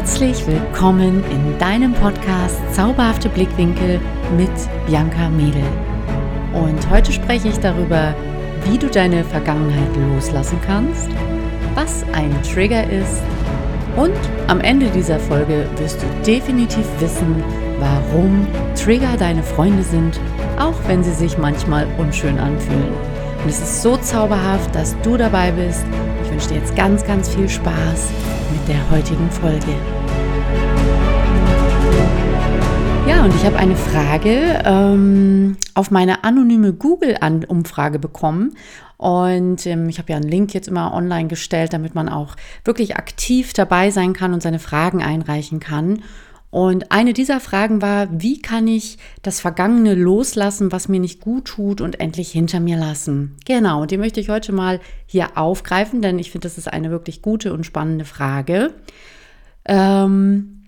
Herzlich willkommen in deinem Podcast Zauberhafte Blickwinkel mit Bianca Mädel. Und heute spreche ich darüber, wie du deine Vergangenheit loslassen kannst, was ein Trigger ist und am Ende dieser Folge wirst du definitiv wissen, warum Trigger deine Freunde sind, auch wenn sie sich manchmal unschön anfühlen. Und es ist so zauberhaft, dass du dabei bist. Ich wünsche dir jetzt ganz, ganz viel Spaß mit der heutigen Folge. Ja, und ich habe eine Frage ähm, auf meine anonyme Google-Umfrage bekommen. Und ähm, ich habe ja einen Link jetzt immer online gestellt, damit man auch wirklich aktiv dabei sein kann und seine Fragen einreichen kann. Und eine dieser Fragen war, wie kann ich das Vergangene loslassen, was mir nicht gut tut und endlich hinter mir lassen? Genau, und die möchte ich heute mal hier aufgreifen, denn ich finde, das ist eine wirklich gute und spannende Frage. Ähm,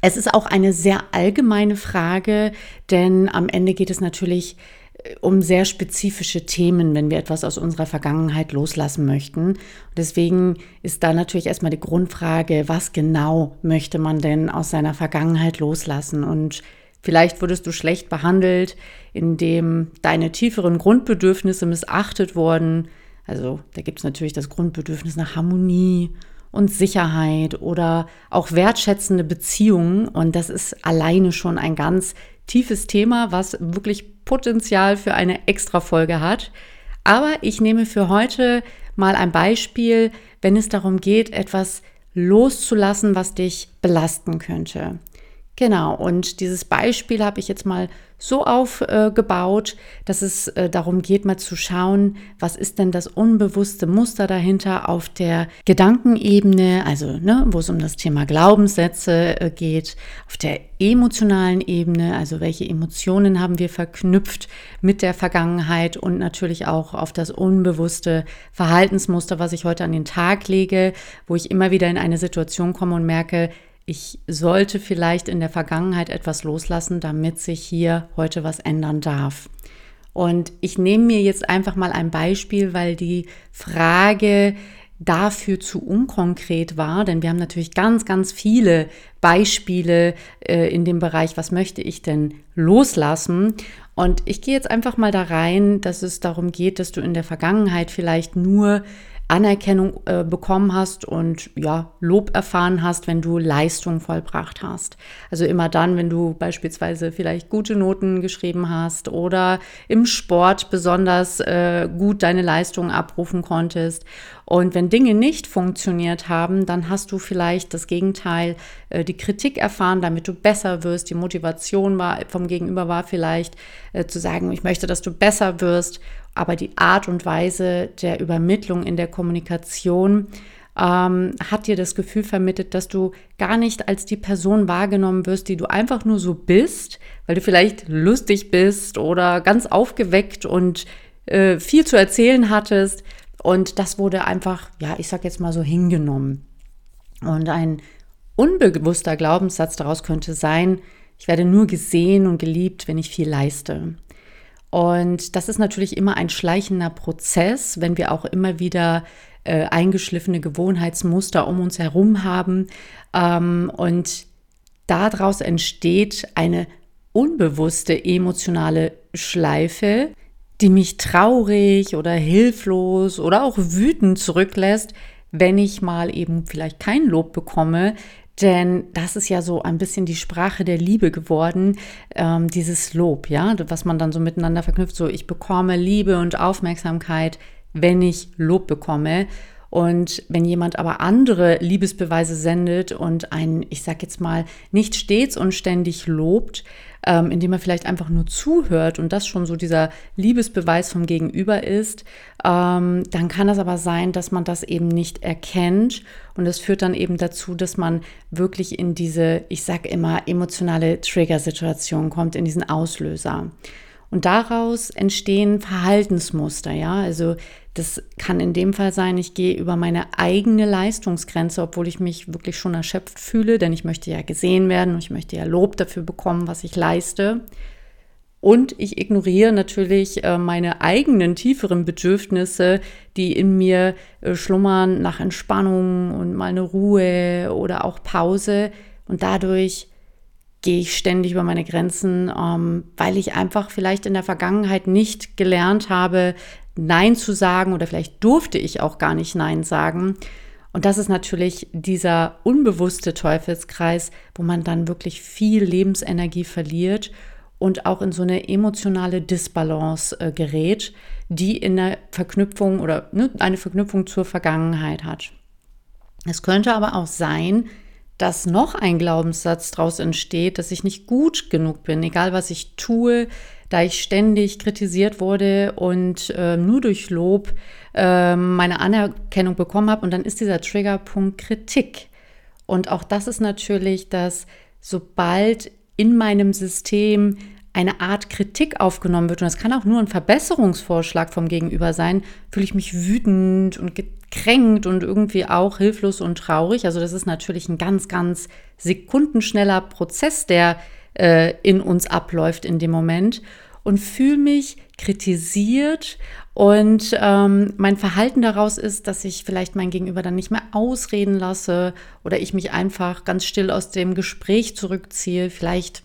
es ist auch eine sehr allgemeine Frage, denn am Ende geht es natürlich um sehr spezifische Themen, wenn wir etwas aus unserer Vergangenheit loslassen möchten. Und deswegen ist da natürlich erstmal die Grundfrage, was genau möchte man denn aus seiner Vergangenheit loslassen? Und vielleicht wurdest du schlecht behandelt, indem deine tieferen Grundbedürfnisse missachtet wurden. Also da gibt es natürlich das Grundbedürfnis nach Harmonie und Sicherheit oder auch wertschätzende Beziehungen. Und das ist alleine schon ein ganz tiefes Thema, was wirklich Potenzial für eine Extra-Folge hat. Aber ich nehme für heute mal ein Beispiel, wenn es darum geht, etwas loszulassen, was dich belasten könnte. Genau, und dieses Beispiel habe ich jetzt mal so aufgebaut, äh, dass es äh, darum geht, mal zu schauen, was ist denn das unbewusste Muster dahinter auf der Gedankenebene, also ne, wo es um das Thema Glaubenssätze äh, geht, auf der emotionalen Ebene, also welche Emotionen haben wir verknüpft mit der Vergangenheit und natürlich auch auf das unbewusste Verhaltensmuster, was ich heute an den Tag lege, wo ich immer wieder in eine Situation komme und merke, ich sollte vielleicht in der Vergangenheit etwas loslassen, damit sich hier heute was ändern darf. Und ich nehme mir jetzt einfach mal ein Beispiel, weil die Frage dafür zu unkonkret war, denn wir haben natürlich ganz, ganz viele Beispiele äh, in dem Bereich, was möchte ich denn loslassen. Und ich gehe jetzt einfach mal da rein, dass es darum geht, dass du in der Vergangenheit vielleicht nur Anerkennung äh, bekommen hast und ja, Lob erfahren hast, wenn du Leistung vollbracht hast. Also immer dann, wenn du beispielsweise vielleicht gute Noten geschrieben hast oder im Sport besonders äh, gut deine Leistung abrufen konntest. Und wenn Dinge nicht funktioniert haben, dann hast du vielleicht das Gegenteil, äh, die Kritik erfahren, damit du besser wirst. Die Motivation war, vom Gegenüber war vielleicht äh, zu sagen, ich möchte, dass du besser wirst aber die Art und Weise der Übermittlung in der Kommunikation ähm, hat dir das Gefühl vermittelt, dass du gar nicht als die Person wahrgenommen wirst, die du einfach nur so bist, weil du vielleicht lustig bist oder ganz aufgeweckt und äh, viel zu erzählen hattest. Und das wurde einfach, ja, ich sag jetzt mal so hingenommen. Und ein unbewusster Glaubenssatz daraus könnte sein, ich werde nur gesehen und geliebt, wenn ich viel leiste. Und das ist natürlich immer ein schleichender Prozess, wenn wir auch immer wieder äh, eingeschliffene Gewohnheitsmuster um uns herum haben. Ähm, und daraus entsteht eine unbewusste emotionale Schleife, die mich traurig oder hilflos oder auch wütend zurücklässt, wenn ich mal eben vielleicht kein Lob bekomme, denn das ist ja so ein bisschen die Sprache der Liebe geworden, ähm, dieses Lob, ja, was man dann so miteinander verknüpft. So, ich bekomme Liebe und Aufmerksamkeit, wenn ich Lob bekomme. Und wenn jemand aber andere Liebesbeweise sendet und einen, ich sag jetzt mal, nicht stets und ständig lobt, ähm, indem er vielleicht einfach nur zuhört und das schon so dieser Liebesbeweis vom Gegenüber ist, ähm, dann kann es aber sein, dass man das eben nicht erkennt und das führt dann eben dazu, dass man wirklich in diese, ich sage immer, emotionale Trigger-Situation kommt, in diesen Auslöser. Und daraus entstehen Verhaltensmuster, ja. Also das kann in dem Fall sein, ich gehe über meine eigene Leistungsgrenze, obwohl ich mich wirklich schon erschöpft fühle, denn ich möchte ja gesehen werden und ich möchte ja Lob dafür bekommen, was ich leiste. Und ich ignoriere natürlich äh, meine eigenen tieferen Bedürfnisse, die in mir äh, schlummern nach Entspannung und mal eine Ruhe oder auch Pause. Und dadurch gehe ich ständig über meine Grenzen, ähm, weil ich einfach vielleicht in der Vergangenheit nicht gelernt habe, Nein zu sagen oder vielleicht durfte ich auch gar nicht Nein sagen. Und das ist natürlich dieser unbewusste Teufelskreis, wo man dann wirklich viel Lebensenergie verliert und auch in so eine emotionale Disbalance äh, gerät, die in der Verknüpfung oder ne, eine Verknüpfung zur Vergangenheit hat. Es könnte aber auch sein, dass noch ein Glaubenssatz daraus entsteht, dass ich nicht gut genug bin, egal was ich tue, da ich ständig kritisiert wurde und äh, nur durch Lob äh, meine Anerkennung bekommen habe. Und dann ist dieser Triggerpunkt Kritik. Und auch das ist natürlich, dass sobald in meinem System eine Art Kritik aufgenommen wird, und das kann auch nur ein Verbesserungsvorschlag vom Gegenüber sein, fühle ich mich wütend und gekränkt und irgendwie auch hilflos und traurig. Also das ist natürlich ein ganz, ganz sekundenschneller Prozess, der äh, in uns abläuft in dem Moment und fühle mich kritisiert und ähm, mein Verhalten daraus ist, dass ich vielleicht mein Gegenüber dann nicht mehr ausreden lasse oder ich mich einfach ganz still aus dem Gespräch zurückziehe. Vielleicht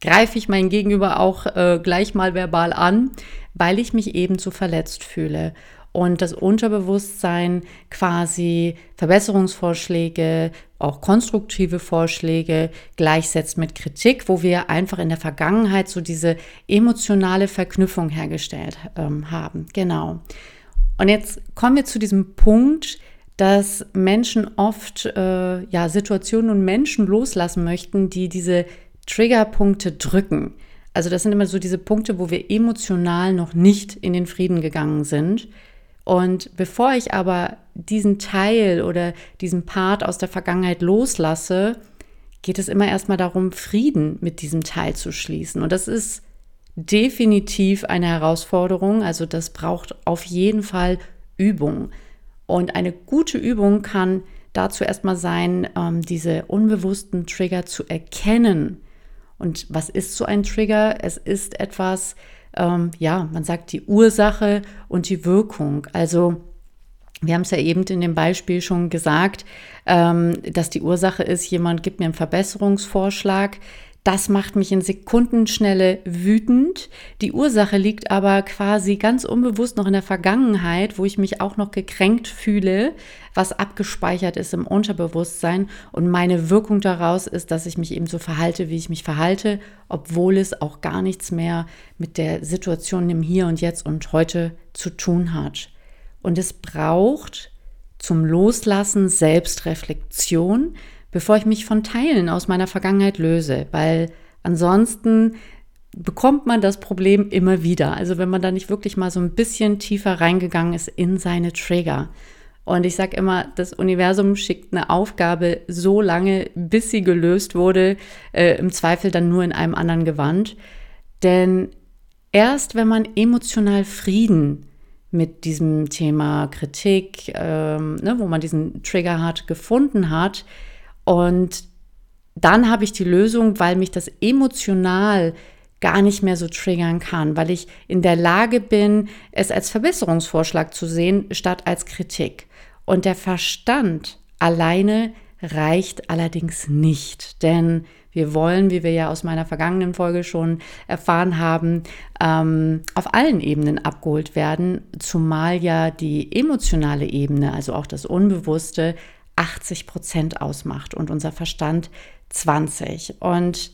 greife ich mein Gegenüber auch äh, gleich mal verbal an, weil ich mich eben zu verletzt fühle und das Unterbewusstsein quasi Verbesserungsvorschläge, auch konstruktive Vorschläge gleichsetzt mit Kritik, wo wir einfach in der Vergangenheit so diese emotionale Verknüpfung hergestellt ähm, haben. Genau. Und jetzt kommen wir zu diesem Punkt, dass Menschen oft äh, ja, Situationen und Menschen loslassen möchten, die diese Triggerpunkte drücken. Also das sind immer so diese Punkte, wo wir emotional noch nicht in den Frieden gegangen sind. Und bevor ich aber diesen Teil oder diesen Part aus der Vergangenheit loslasse, geht es immer erstmal darum, Frieden mit diesem Teil zu schließen. Und das ist definitiv eine Herausforderung. Also das braucht auf jeden Fall Übung. Und eine gute Übung kann dazu erstmal sein, ähm, diese unbewussten Trigger zu erkennen. Und was ist so ein Trigger? Es ist etwas, ähm, ja, man sagt die Ursache und die Wirkung. Also wir haben es ja eben in dem Beispiel schon gesagt, ähm, dass die Ursache ist, jemand gibt mir einen Verbesserungsvorschlag, das macht mich in Sekundenschnelle wütend. Die Ursache liegt aber quasi ganz unbewusst noch in der Vergangenheit, wo ich mich auch noch gekränkt fühle, was abgespeichert ist im Unterbewusstsein. Und meine Wirkung daraus ist, dass ich mich eben so verhalte, wie ich mich verhalte, obwohl es auch gar nichts mehr mit der Situation im Hier und Jetzt und heute zu tun hat. Und es braucht zum Loslassen Selbstreflexion, bevor ich mich von Teilen aus meiner Vergangenheit löse, weil ansonsten bekommt man das Problem immer wieder. Also wenn man da nicht wirklich mal so ein bisschen tiefer reingegangen ist in seine Trigger. Und ich sage immer, das Universum schickt eine Aufgabe so lange, bis sie gelöst wurde, äh, im Zweifel dann nur in einem anderen Gewand. Denn erst wenn man emotional Frieden mit diesem Thema Kritik, ähm, ne, wo man diesen Trigger hat, gefunden hat, und dann habe ich die Lösung, weil mich das emotional gar nicht mehr so triggern kann, weil ich in der Lage bin, es als Verbesserungsvorschlag zu sehen, statt als Kritik. Und der Verstand alleine reicht allerdings nicht, denn wir wollen, wie wir ja aus meiner vergangenen Folge schon erfahren haben, ähm, auf allen Ebenen abgeholt werden, zumal ja die emotionale Ebene, also auch das Unbewusste, 80 Prozent ausmacht und unser Verstand 20. Und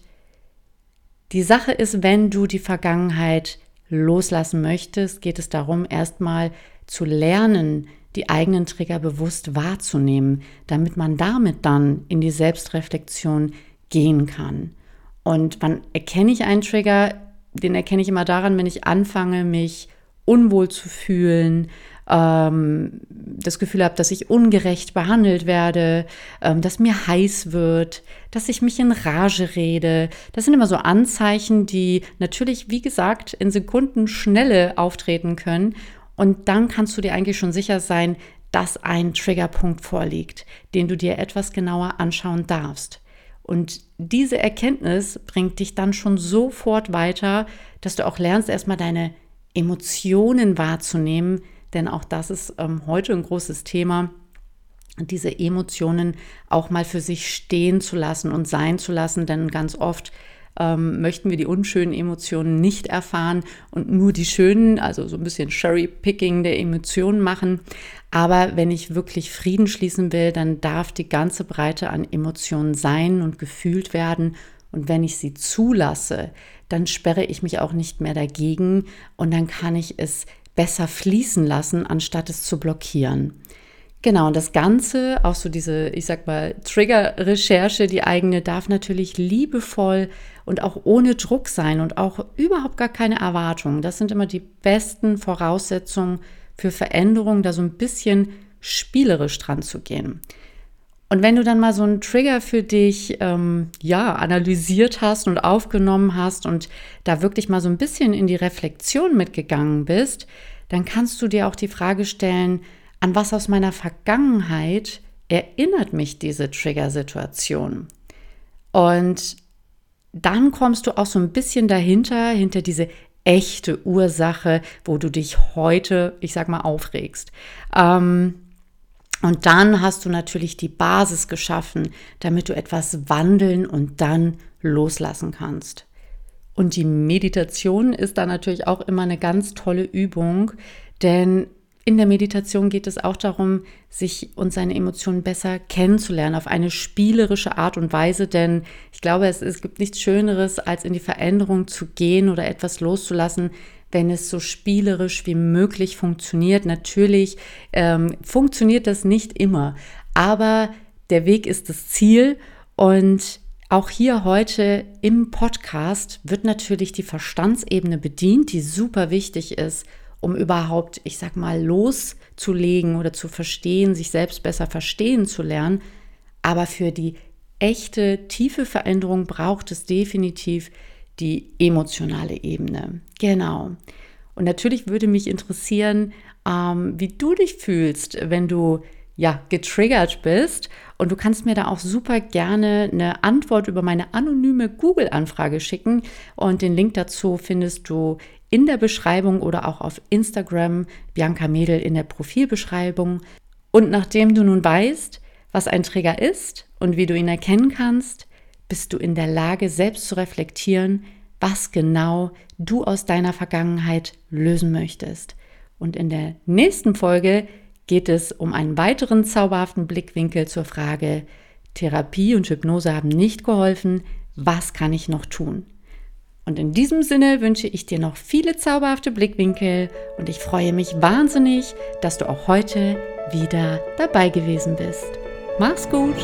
die Sache ist, wenn du die Vergangenheit loslassen möchtest, geht es darum, erstmal zu lernen, die eigenen Trigger bewusst wahrzunehmen, damit man damit dann in die Selbstreflexion gehen kann. Und wann erkenne ich einen Trigger? Den erkenne ich immer daran, wenn ich anfange, mich unwohl zu fühlen, ähm, das Gefühl habe, dass ich ungerecht behandelt werde, ähm, dass mir heiß wird, dass ich mich in Rage rede. Das sind immer so Anzeichen, die natürlich, wie gesagt, in Sekunden Schnelle auftreten können. Und dann kannst du dir eigentlich schon sicher sein, dass ein Triggerpunkt vorliegt, den du dir etwas genauer anschauen darfst. Und diese Erkenntnis bringt dich dann schon sofort weiter, dass du auch lernst, erstmal deine Emotionen wahrzunehmen, denn auch das ist ähm, heute ein großes Thema diese Emotionen auch mal für sich stehen zu lassen und sein zu lassen, denn ganz oft ähm, möchten wir die unschönen Emotionen nicht erfahren und nur die schönen, also so ein bisschen Cherry-Picking der Emotionen machen. Aber wenn ich wirklich Frieden schließen will, dann darf die ganze Breite an Emotionen sein und gefühlt werden. Und wenn ich sie zulasse, dann sperre ich mich auch nicht mehr dagegen und dann kann ich es besser fließen lassen, anstatt es zu blockieren. Genau, und das Ganze, auch so diese, ich sag mal, Trigger-Recherche, die eigene, darf natürlich liebevoll und auch ohne Druck sein und auch überhaupt gar keine Erwartungen. Das sind immer die besten Voraussetzungen für Veränderungen, da so ein bisschen spielerisch dran zu gehen. Und wenn du dann mal so einen Trigger für dich ähm, ja analysiert hast und aufgenommen hast und da wirklich mal so ein bisschen in die Reflexion mitgegangen bist, dann kannst du dir auch die Frage stellen, an was aus meiner Vergangenheit erinnert mich diese Trigger-Situation? Und dann kommst du auch so ein bisschen dahinter, hinter diese echte Ursache, wo du dich heute, ich sag mal, aufregst. Ähm, und dann hast du natürlich die Basis geschaffen, damit du etwas wandeln und dann loslassen kannst. Und die Meditation ist da natürlich auch immer eine ganz tolle Übung, denn in der Meditation geht es auch darum, sich und seine Emotionen besser kennenzulernen auf eine spielerische Art und Weise, denn ich glaube, es, es gibt nichts Schöneres, als in die Veränderung zu gehen oder etwas loszulassen, wenn es so spielerisch wie möglich funktioniert. Natürlich ähm, funktioniert das nicht immer, aber der Weg ist das Ziel und auch hier heute im Podcast wird natürlich die Verstandsebene bedient, die super wichtig ist, um überhaupt, ich sag mal, loszulegen oder zu verstehen, sich selbst besser verstehen zu lernen. Aber für die echte, tiefe Veränderung braucht es definitiv die emotionale Ebene. Genau. Und natürlich würde mich interessieren, ähm, wie du dich fühlst, wenn du ja getriggert bist. Und du kannst mir da auch super gerne eine Antwort über meine anonyme Google-Anfrage schicken. Und den Link dazu findest du in der Beschreibung oder auch auf Instagram Bianca Mädel in der Profilbeschreibung. Und nachdem du nun weißt, was ein Trigger ist und wie du ihn erkennen kannst, bist du in der Lage, selbst zu reflektieren, was genau du aus deiner Vergangenheit lösen möchtest. Und in der nächsten Folge geht es um einen weiteren zauberhaften Blickwinkel zur Frage, Therapie und Hypnose haben nicht geholfen, was kann ich noch tun? Und in diesem Sinne wünsche ich dir noch viele zauberhafte Blickwinkel und ich freue mich wahnsinnig, dass du auch heute wieder dabei gewesen bist. Mach's gut!